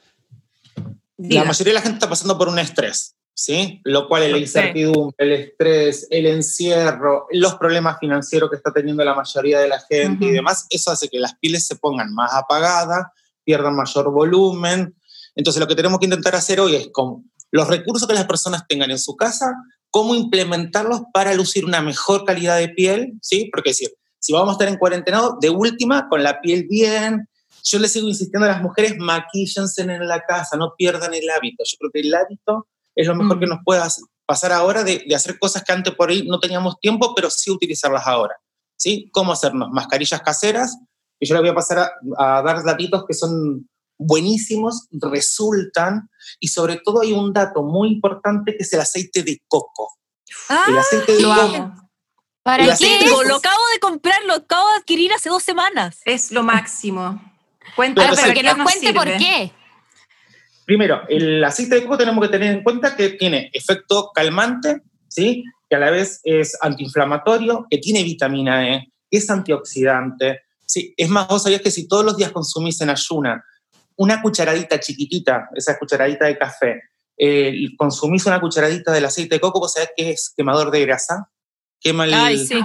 Diga.
La mayoría de la gente está pasando por un estrés, ¿sí? Lo cual es la
Sí.
incertidumbre, el estrés, el encierro, los problemas financieros que está teniendo la mayoría de la gente y
Ujú.
demás, eso hace que las pieles se pongan más apagadas, pierdan mayor volumen. Entonces lo que tenemos que intentar hacer hoy es con los recursos que las personas tengan en su casa, cómo implementarlos para lucir una mejor calidad de piel, ¿sí? Porque es decir, si vamos a estar en cuarentena, de última, con la piel bien, yo les sigo insistiendo a las mujeres, maquíllense en la casa, no pierdan el hábito. Yo creo que el hábito es lo mejor
Mm.
que nos pueda hacer- pasar ahora de, de hacer cosas que antes por ahí no teníamos tiempo, pero sí utilizarlas ahora. ¿Sí? ¿Cómo hacernos? Mascarillas caseras, y yo les voy a pasar a, a dar datitos que son buenísimos, resultan, y sobre todo hay un dato muy importante que es el aceite de coco.
Ah,
El aceite de
Lo
coco
amo.
¿Para
El
qué?
Lo, acabo de comprar, lo acabo de adquirir hace dos semanas.
Es lo máximo. Cuéntame,
Pero
que nos cuente por qué.
Primero, el aceite de coco tenemos que tener en cuenta que tiene efecto calmante, ¿sí? que a la vez es antiinflamatorio, que tiene vitamina E, que es antioxidante. ¿sí? Es más, vos sabías que si todos los días consumís en ayuna una cucharadita chiquitita, esa cucharadita de café, eh, consumís una cucharadita del aceite de coco, vos sabés que es quemador de grasa, quema el-
Ay, sí.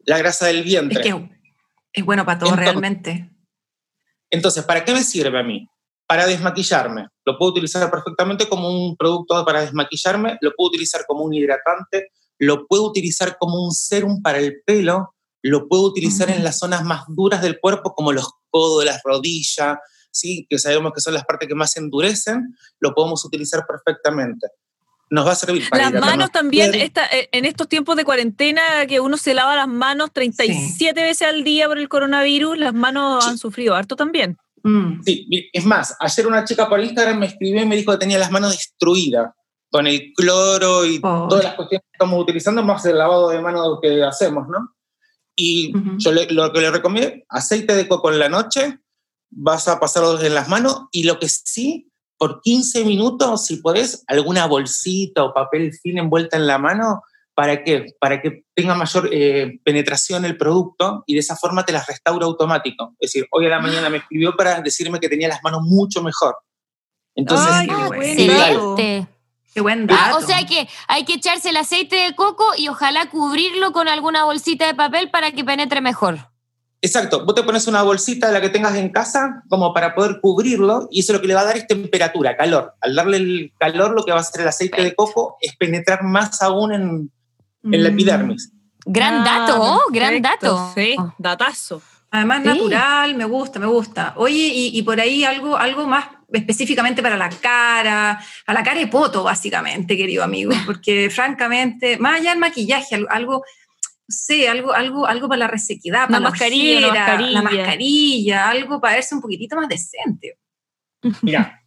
la grasa del
Es
vientre.
que es bueno para todo
Entonces-
realmente.
Entonces, ¿para qué me sirve a mí? Para desmaquillarme. Lo puedo utilizar perfectamente como un producto para desmaquillarme, lo puedo utilizar como un hidratante, lo puedo utilizar como un serum para el pelo, lo puedo utilizar en las zonas más duras del cuerpo, como los codos, las rodillas, ¿sí? que sabemos que son las partes que más se endurecen, lo podemos utilizar perfectamente. Nos va a servir para
Las manos también, esta- eh, en estos tiempos de cuarentena, que uno se lava las manos 37 veces al día por el coronavirus, las manos
Sí.
han sufrido harto también.
Mm.
Sí, es más, ayer una chica por Instagram me escribió y me dijo que tenía las manos destruidas con el cloro y
Pobre.
todas las cuestiones que estamos utilizando, más el lavado de manos que hacemos, ¿no? Y
Ujú.
yo le- lo que le recomiendo, aceite de coco en la noche, vas a pasarlo en las manos y lo que sí, por 15 minutos, si podés, alguna bolsita o papel film envuelta en la mano, ¿para qué? Para que tenga mayor eh, penetración el producto y de esa forma te las restaura automático. Es decir, hoy a la mañana me escribió para decirme que tenía las manos mucho mejor. Entonces,
Ay,
qué.
Excelente.
Qué buen
Ah,
dato.
o sea que hay que echarse el aceite de coco y ojalá cubrirlo con alguna bolsita de papel para que penetre mejor.
Exacto, vos te pones una bolsita de la que tengas en casa como para poder cubrirlo y eso lo que le va a dar es temperatura, calor. Al darle el calor lo que va a hacer el aceite de coco es penetrar más aún en, en la
Mm.
epidermis.
Gran
Ah,
dato, oh, gran dato.
Sí, datazo.
Además,
Sí.
natural, me gusta, me gusta. Oye, y, y por ahí algo, algo más específicamente para la cara, para la cara de poto, básicamente, querido amigo, porque francamente, más allá del maquillaje, al- algo, sí, algo, algo, algo para la resequedad, para
Una
la
mascarilla,
ojera,
mascarilla.
la mascarilla, algo para verse un poquitito más decente.
Mira,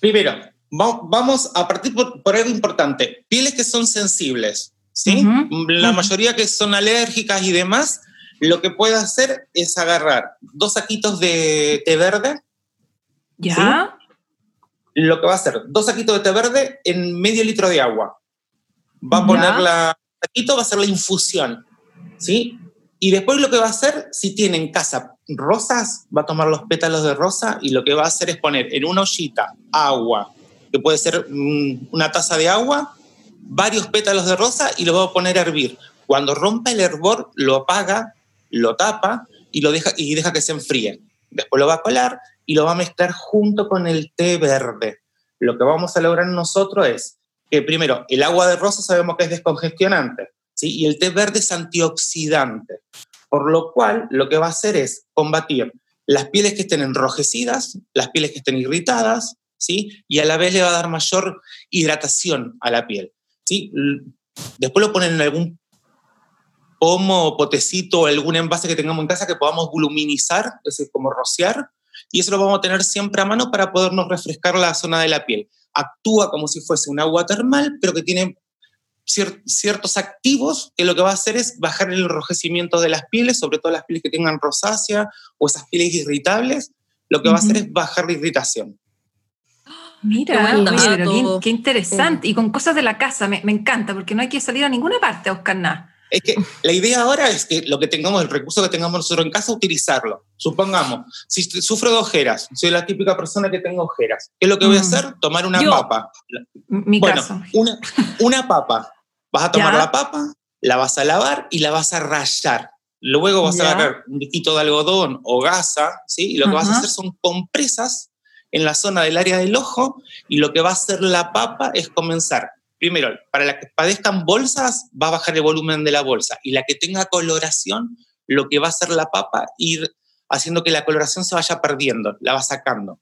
primero, va- vamos a partir por, por algo importante. Pieles que son sensibles, ¿sí? La mayoría que son alérgicas y demás, lo que puede hacer es agarrar dos saquitos de té verde,
¿Ya?
lo que va a hacer, dos saquitos de té verde en medio litro de agua. Va a
Ya.
poner la saquito, va a hacer la infusión, ¿sí? Y después lo que va a hacer, si tiene en casa rosas, va a tomar los pétalos de rosa y lo que va a hacer es poner en una ollita agua, que puede ser una taza de agua, varios pétalos de rosa y lo va a poner a hervir. Cuando rompa el hervor, lo apaga, lo tapa y, lo deja, y deja que se enfríe. Después lo va a colar y lo va a mezclar junto con el té verde. Lo que vamos a lograr nosotros es que primero, el agua de rosa sabemos que es descongestionante, ¿sí? y el té verde es antioxidante, por lo cual lo que va a hacer es combatir las pieles que estén enrojecidas, las pieles que estén irritadas, ¿sí? y a la vez le va a dar mayor hidratación a la piel. ¿sí? Después lo ponen en algún pomo potecito algún envase que tengamos en casa que podamos voluminizar, es decir, como rociar, y eso lo vamos a tener siempre a mano para podernos refrescar la zona de la piel. Actúa como si fuese un agua termal, pero que tiene cier- ciertos activos que lo que va a hacer es bajar el enrojecimiento de las pieles, sobre todo las pieles que tengan rosácea o esas pieles irritables, lo que va a hacer es bajar la irritación.
Mira,
qué
interesante. Y con cosas de la casa, me, me encanta, porque no hay que salir a ninguna parte a buscar nada.
Es que la idea ahora es que lo que tengamos, el recurso que tengamos nosotros en casa, utilizarlo. Supongamos, si sufro de ojeras, soy la típica persona que tengo ojeras, ¿qué es lo que voy a
Mm.
hacer? Tomar una
Yo.
papa.
Mi
Bueno,
caso.
una, una papa. Vas a tomar
Ya.
la papa, la vas a lavar y la vas a rayar. Luego vas
Ya.
a agarrar un disquito de algodón o gasa, ¿sí? Y lo que vas a hacer son compresas en la zona del área del ojo y lo que va a hacer la papa es comenzar. Primero, para la que padezcan bolsas, va a bajar el volumen de la bolsa y la que tenga coloración, lo que va a hacer la papa, ir haciendo que la coloración se vaya perdiendo, la va sacando.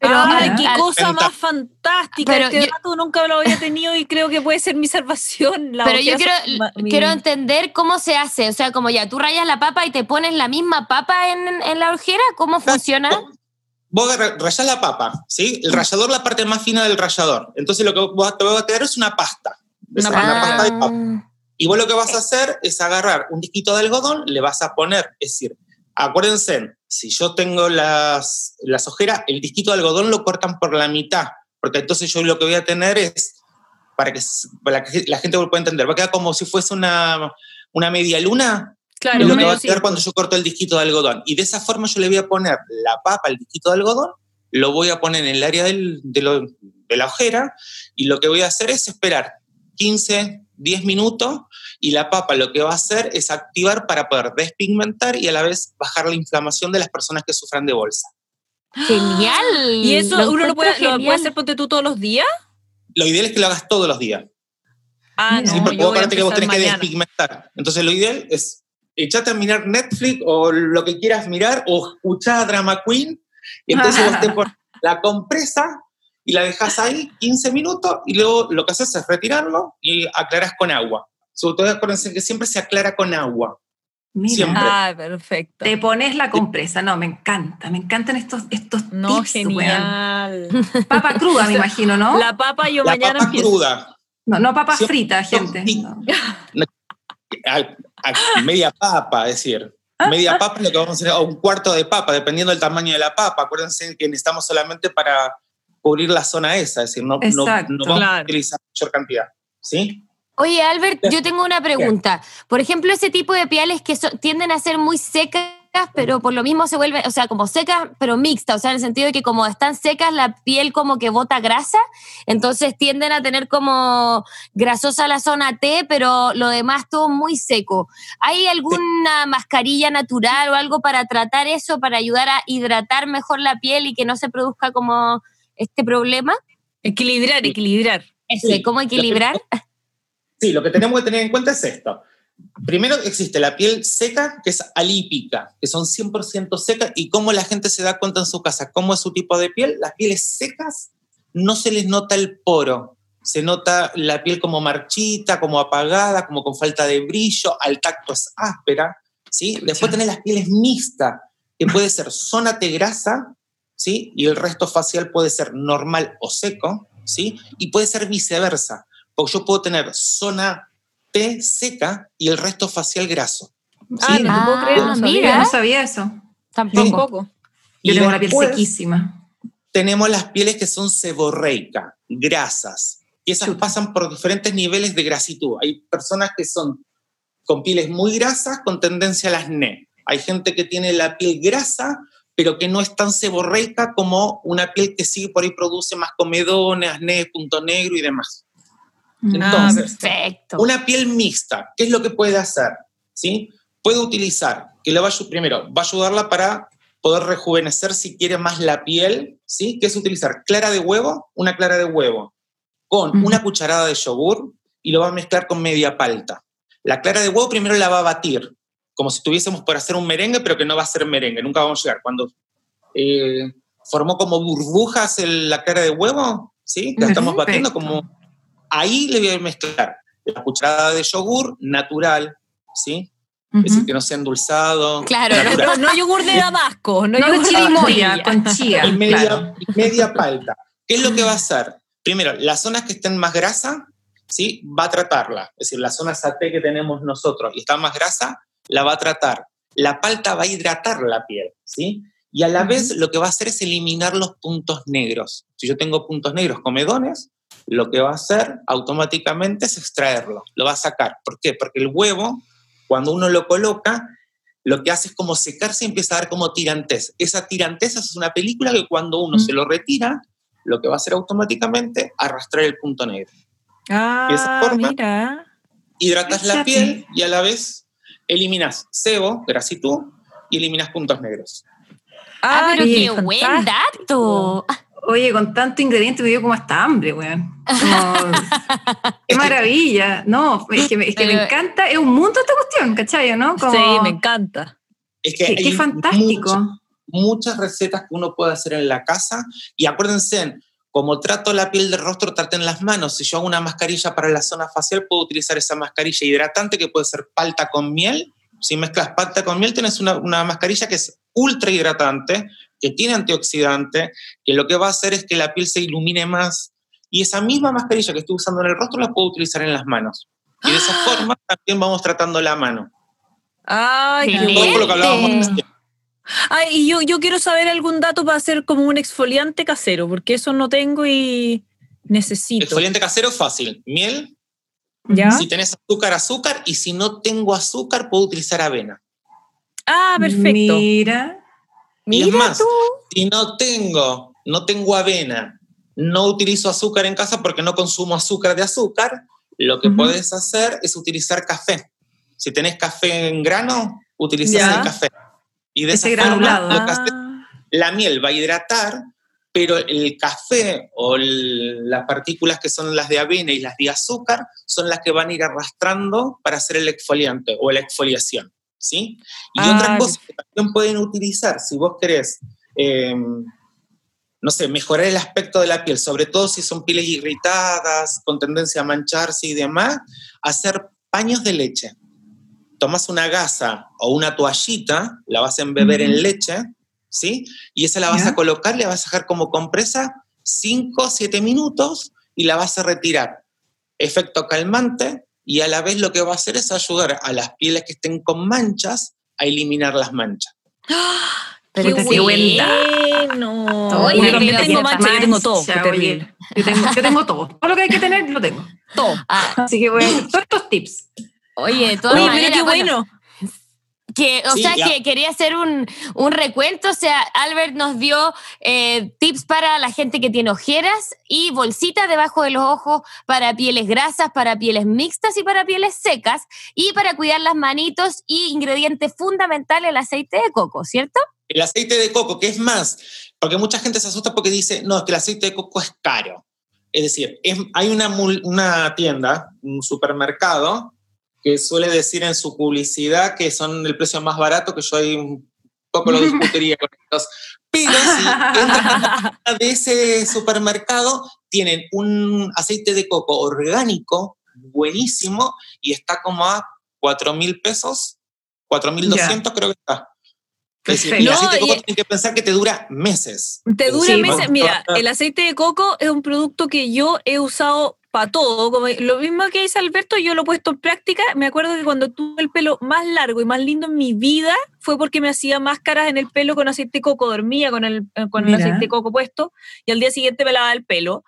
Pero
Ah,
ay, qué
al-
cosa más fantástica.
Pero
este
yo-
dato nunca lo había tenido y creo que puede ser mi salvación. La
Pero yo quiero,
ma-
entender cómo se hace. O sea, como ya tú rayas la papa y te pones la misma papa en, en la ojera, ¿cómo funciona?
Vos rayás la papa, ¿sí? El rallador, la parte más fina del rallador. Entonces lo que vos te va a quedar es una pasta. Es
Una
una,
pasta.
de papa.
Ah,
Y vos lo que vas a hacer es agarrar un disquito de algodón, le vas a poner, es decir, acuérdense, si yo tengo las, las ojeras, el disquito de algodón lo cortan por la mitad, porque entonces yo lo que voy a tener es, para que, para que la gente lo pueda entender, va a quedar como si fuese una, una media luna,
Claro,
es lo que va a quedar cuando yo corto el disquito de algodón. Y de esa forma yo le voy a poner la papa, el disquito de algodón, lo voy a poner en el área del- de, lo- de la ojera y lo que voy a hacer es esperar 15, 10 minutos y la papa lo que va a hacer es activar para poder despigmentar y a la vez bajar la inflamación de las personas que sufran de bolsa.
Genial.
¿Y eso
Lo
uno lo puede, lo puede hacer ponte tú todos los días?
Lo ideal es que lo hagas todos los días.
Ah.
¿sí?
no,
Porque vos que vos tenés que
mañana.
despigmentar. Entonces lo ideal es echate a mirar Netflix o lo que quieras mirar o escuchar a Drama Queen y entonces vos te pones la compresa y la dejas ahí 15 minutos y luego lo que haces es retirarlo y aclaras con agua. Sobre todo acuérdense que siempre se aclara con agua.
Mira,
Siempre.
Ah, perfecto.
te pones la compresa. No, me encanta. Me encantan estos, estos
No,
tips,
genial.
Papa cruda, me imagino, ¿no?
La papa yo
La
mañana
papa
empiezo.
cruda,
No, no papa
Siempre-
frita,
no,
gente. No.
a- media papa, es decir, media papa es lo que vamos a hacer, o un cuarto de papa, dependiendo del tamaño de la papa. Acuérdense que necesitamos solamente para cubrir la zona esa, es decir, no, no,
Exacto.
no vamos
Claro.
a utilizar mayor cantidad. ¿Sí?
Oye, Albert, yo tengo una pregunta. Por ejemplo, ese tipo de pieles que so- tienden a ser muy secas, pero por lo mismo se vuelven, o sea, como secas, pero mixtas, o sea, en el sentido de que como están secas, la piel como que bota grasa, entonces tienden a tener como grasosa la zona T, pero lo demás todo muy seco. ¿Hay alguna mascarilla natural o algo para tratar eso, para ayudar a hidratar mejor la piel y que no se produzca como este problema?
Equilibrar, equilibrar.
Ese,
Sí.
¿Cómo equilibrar?
Sí, lo que tenemos que tener en cuenta es esto. Primero existe la piel seca, que es alípica, que son 100% secas, y cómo la gente se da cuenta en su casa, cómo es su tipo de piel. Las pieles secas no se les nota el poro, se nota la piel como marchita, como apagada, como con falta de brillo, al tacto es áspera, ¿sí? Después tenés las pieles mixtas, que puede ser zona T grasa, ¿sí? Y el resto facial puede ser normal o seco, ¿sí? Y puede ser viceversa, porque yo puedo tener zona Seca y el resto facial graso.
Ah, no te puedo creer, no sabía.
mira.
No sabía eso.
Tampoco.
Tampoco.
Yo
Y
tengo la piel sequísima.
Tenemos las pieles que son seborreica, grasas, y esas
Chuta.
pasan por diferentes niveles de grasitud. Hay personas que son con pieles muy grasas con tendencia a las NE. Hay gente que tiene la piel grasa, pero que no es tan seborreica como una piel que sí por ahí produce más comedones, acné, punto negro y demás. Entonces,
Perfecto.
una piel mixta, ¿qué es lo que puede hacer? ¿Sí? Puede utilizar, que le va primero, va a ayudarla para poder rejuvenecer si quiere más la piel, ¿sí? Que es utilizar clara de huevo, una clara de huevo, con una cucharada de yogur y lo va a mezclar con media palta. La clara de huevo primero la va a batir, como si tuviésemos por hacer un merengue, pero que no va a ser merengue, nunca vamos a llegar. Cuando eh, formó como burbujas el- la clara de huevo, ¿sí? La estamos batiendo como... Ahí le voy a mezclar la cucharada de yogur natural, ¿sí? Es decir, que no sea endulzado.
Claro, no.
No, yogur de Damasco, no,
No de
yogur
chirimoya,
María.
con chía.
y media,
claro.
y media palta. ¿Qué es lo que va a hacer? Primero, las zonas que estén más grasa, ¿sí? Va a tratarla. Es decir, la zona saté que tenemos nosotros y está más grasa, la va a tratar. La palta va a hidratar la piel, ¿sí? Y a la vez lo que va a hacer es eliminar los puntos negros. Si yo tengo puntos negros comedones, lo que va a hacer automáticamente es extraerlo, lo va a sacar. ¿Por qué? Porque el huevo, cuando uno lo coloca, lo que hace es como secarse y empieza a dar como tirantez. Esa tirantez es una película que cuando uno
Mm.
se lo retira, lo que va a hacer automáticamente arrastrar el punto negro. De esa
Ah,
forma-
mira.
Hidratas la piel y a la vez eliminas sebo, grasitud y eliminas puntos negros.
Ah, pero
Ay,
qué buen dato.
Oye, con tanto ingrediente me dio como hasta hambre, weón. Como- qué maravilla. No, es que, me, es que me
Pero-
encanta. Es un mundo esta cuestión, ¿cachai? ¿no? Como-
Sí, me encanta.
Es que
Qué, fantástico.
muchas- muchas recetas que uno puede hacer en la casa y acuérdense, como trato la piel del rostro, traten las manos. Si yo hago una mascarilla para la zona facial, puedo utilizar esa mascarilla hidratante que puede ser palta con miel. Si mezclas palta con miel, tienes una, una mascarilla que es ultra hidratante, que tiene antioxidante, que lo que va a hacer es que la piel se ilumine más. Y esa misma mascarilla que estoy usando en el rostro la puedo utilizar en las manos. Y de esa forma también vamos tratando la mano.
Ay, qué
Excelente.
Todo por lo que hablábamos
Excelente.
recién.
Ay, y yo, yo quiero saber algún dato para hacer como un exfoliante casero, porque eso no tengo y necesito.
Exfoliante casero fácil. Miel,
¿Ya?
si tenés azúcar, azúcar. Y si no tengo azúcar, puedo utilizar avena.
Ah, perfecto.
Mira.
Y es más,
tú.
si no tengo, no tengo avena, no utilizo azúcar en casa porque no consumo azúcar de azúcar, lo que puedes hacer es utilizar café. Si tenés café en grano, utilizas
Ya.
el café. Y de
Ese
esa forma,
granulado.
Ah,
la miel va a hidratar, pero el café o el- las partículas que son las de avena y las de azúcar son las que van a ir arrastrando para hacer el exfoliante o la exfoliación. ¿Sí? Y
Ah,
otra cosa que también pueden utilizar, si vos querés, eh, no sé, mejorar el aspecto de la piel, sobre todo si son pieles irritadas, con tendencia a mancharse y demás, hacer paños de leche. Tomas una gasa o una toallita, la vas a embeber en leche, ¿sí? Y esa la vas
Ya.
a colocar, la vas a dejar como compresa 5 o 7 minutos y la vas a retirar. Efecto calmante y a la vez lo que va a hacer es ayudar a las pieles que estén con manchas a eliminar las manchas.
Pero
Puta,
qué
qué buen
bueno.
Oye,
yo también
pero
tengo
qué
mancha, yo tengo todo. Qué terrible.
Yo tengo, yo tengo todo. Todo lo que hay que tener, lo tengo.
Todo.
Ah,
Así que voy a hacer todos estos tips.
oye, todas
Oye, pero qué bueno.
Que, o
Sí,
sea,
ya.
que quería hacer un, un recuento. O sea, Albert nos dio eh, tips para la gente que tiene ojeras y bolsitas debajo de los ojos para pieles grasas, para pieles mixtas y para pieles secas. Y para cuidar las manitos y ingrediente fundamental, el aceite de coco, ¿cierto?
El aceite de coco, que es más, porque mucha gente se asusta porque dice, no, es que el aceite de coco es caro. Es decir, es- hay una, una tienda, un supermercado, que suele decir en su publicidad que son el precio más barato, que yo ahí un poco lo discutiría con ellos, Pero si entran de ese supermercado, tienen un aceite de coco orgánico buenísimo y está como a 4 mil pesos, 4.200 creo que está. Es decir, el
No,
aceite de coco tiene que pensar que te dura meses.
Te dura
Sí,
meses. Mira, el aceite de coco es un producto que yo he usado para todo. Como lo mismo que dice Alberto, yo lo he puesto en práctica. Me acuerdo que cuando tuve el pelo más largo y más lindo en mi vida fue porque me hacía máscaras en el pelo con aceite de coco. Dormía con el, eh, con el aceite de coco puesto y al día siguiente me lavaba el pelo.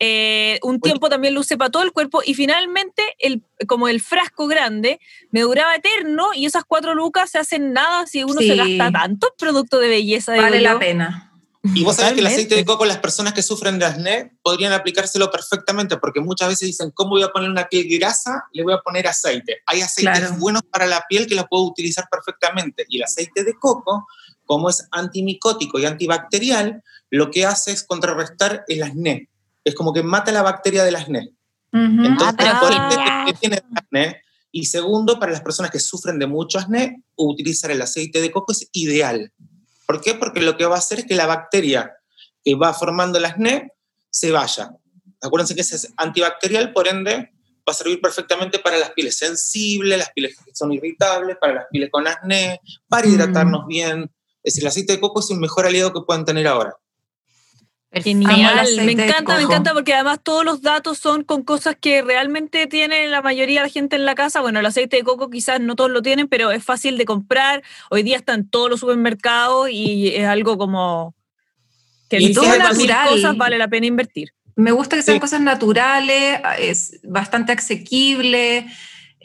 Eh, un tiempo también lo usé para todo el cuerpo y finalmente, el, como el frasco grande, me duraba eterno y esas cuatro lucas se hacen nada si uno se gasta tanto producto de belleza.
Vale la pena.
Y vos sabés que el aceite de coco, las personas que sufren de acné podrían aplicárselo perfectamente, porque muchas veces dicen, ¿cómo voy a poner una piel grasa? Le voy a poner aceite. Hay aceites
Claro.
buenos para la piel que los puedo utilizar perfectamente. Y el aceite de coco, como es antimicótico y antibacterial, lo que hace es contrarrestar el acné. Es como que mata la bacteria del acné. Entonces,
pero
por ende, que tiene acné. Y segundo, para las personas que sufren de mucho acné, utilizar el aceite de coco es ideal. ¿Por qué? Porque lo que va a hacer es que la bacteria que va formando el acné se vaya. Acuérdense que ese es antibacterial, por ende, va a servir perfectamente para las pieles sensibles, las pieles que son irritables, para las pieles con acné, para
Mm.
hidratarnos bien. Es decir, el aceite de coco es el mejor aliado que pueden tener ahora.
Genial, me encanta, me encanta porque además todos los datos son con cosas que realmente tiene la mayoría de la gente en la casa. Bueno, el aceite de coco quizás no todos lo tienen, pero es fácil de comprar. Hoy día está en todos los supermercados y es algo como que
Y todo
natural.
cosas vale la pena invertir.
Me gusta que sean
Sí.
cosas naturales, es bastante asequible,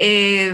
eh,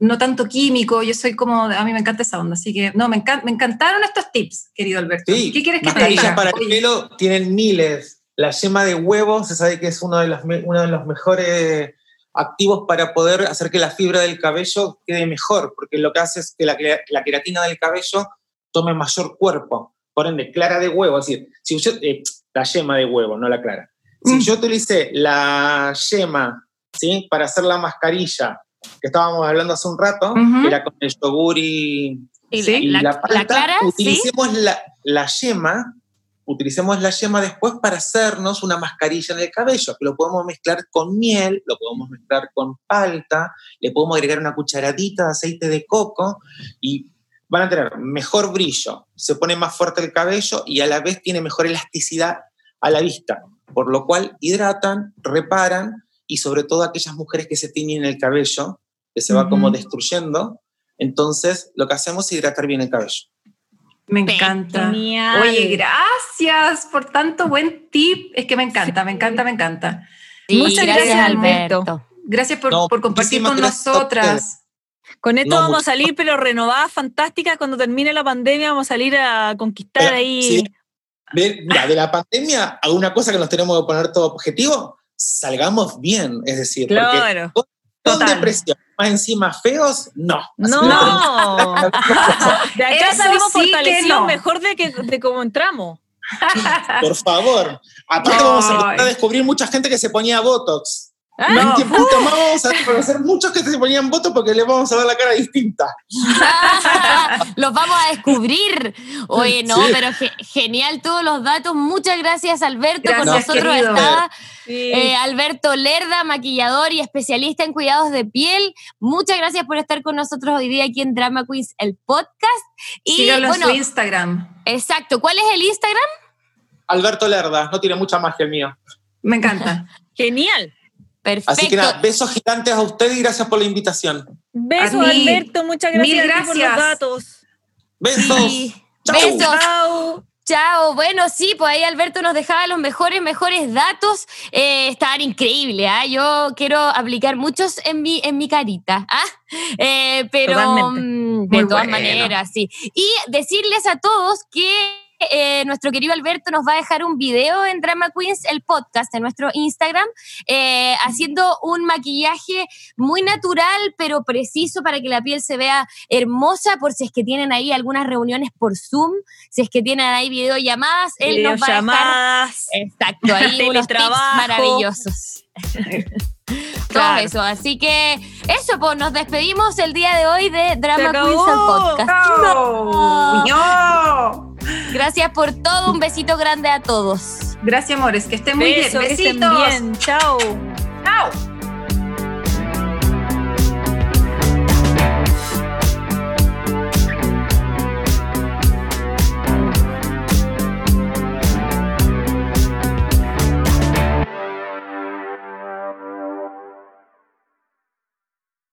no tanto químico. Yo soy como, a mí me encanta esa onda, así que no, me, encan- me encantaron estos tips, querido Alberto.
Sí,
¿Qué quieres que te diga?
para el
Oye,
pelo tienen miles. La yema de huevo se sabe que es uno de los, uno de los mejores activos para poder hacer que la fibra del cabello quede mejor, porque lo que hace es que la, la queratina del cabello tome mayor cuerpo. Por ende, clara de huevo, es decir, si yo, eh, la yema de huevo, no la clara. Si
Mm.
yo utilicé la yema ¿sí? para hacer la mascarilla que estábamos hablando hace un rato,
Ujú.
que era con el yogur y,
Y
Sí,
y
la,
la,
la
palta,
clara, sí.
utilicemos la, la yema, utilicemos la yema después para hacernos una mascarilla en el cabello, que lo podemos mezclar con miel, lo podemos mezclar con palta, le podemos agregar una cucharadita de aceite de coco y van a tener mejor brillo, se pone más fuerte el cabello y a la vez tiene mejor elasticidad a la vista, por lo cual hidratan, reparan y sobre todo aquellas mujeres que se tiñen el cabello, que se va como destruyendo, entonces lo que hacemos es hidratar bien el cabello.
Me encanta.
Genial.
Oye, gracias por tanto buen tip. Es que me encanta, me encanta, me encanta.
Sí,
Muchas gracias,
Alberto.
Alberto.
Gracias por,
No,
por compartir con nosotras.
Con esto
No,
vamos
mucho.
a salir, pero renovadas, fantásticas. Cuando termine la pandemia, vamos a salir a conquistar
Pero,
ahí.
sí. De, mira, de la pandemia a una cosa que nos tenemos que poner todo objetivo, salgamos bien, es decir, porque
Claro.
con
Total.
depresión, más encima feos, no. Así
No. De acá
Eso
salimos
sí
fortalecidos
no.
mejor de, que, de cómo entramos.
Por favor. Aparte
No.
vamos a descubrir mucha gente que se ponía Botox.
Ah,
En
No.
un tiempito más vamos a conocer muchos que se ponían Botox porque les vamos a dar la cara distinta.
Los vamos a descubrir. Oye, no,
Sí.
pero ge- genial todos los datos. Muchas gracias, Alberto. Con
Gracias,
nosotros
querido.
estaba
Sí.
eh, Alberto Lerda, maquillador y especialista en cuidados de piel. Muchas gracias por estar con nosotros hoy día aquí en Drama Queens, el podcast. Y
Síganlo
bueno,
en su Instagram.
exacto. ¿Cuál es el Instagram?
Alberto Lerda, no tiene mucha magia el mío.
Me encanta.
Genial.
Perfecto.
Así que nada, besos gigantes a usted y gracias por la invitación.
Besos. Alberto. Muchas gracias,
Mil
por los datos.
Besos.
Sí.
Chau.
Besos.
Chao.
Chao, bueno, sí, pues ahí Alberto nos dejaba los mejores, mejores datos. Eh, estaban increíbles, ¿ah? Yo quiero aplicar muchos en mi, en mi carita, ¿ah? Eh, pero
Totalmente.
mm, de
Muy
todas
bueno.
maneras, sí. Y decirles a todos que eh, nuestro querido Alberto nos va a dejar un video en Drama Queens, el podcast, en nuestro Instagram, eh, haciendo un maquillaje muy natural, pero preciso para que la piel se vea hermosa, por si es que tienen ahí algunas reuniones por Zoom, si es que tienen ahí videollamadas, él nos va a dejar. Exacto, ahí unos tips maravillosos. Todo
Claro.
eso. Así que eso, pues nos despedimos el día de hoy de Drama. Queens el podcast.
¡No! ¡No!
Gracias por todo. Un besito grande a todos.
Gracias, amores. Que estén muy bien.
que estén
Besitos.
bien. Chao.
Chao.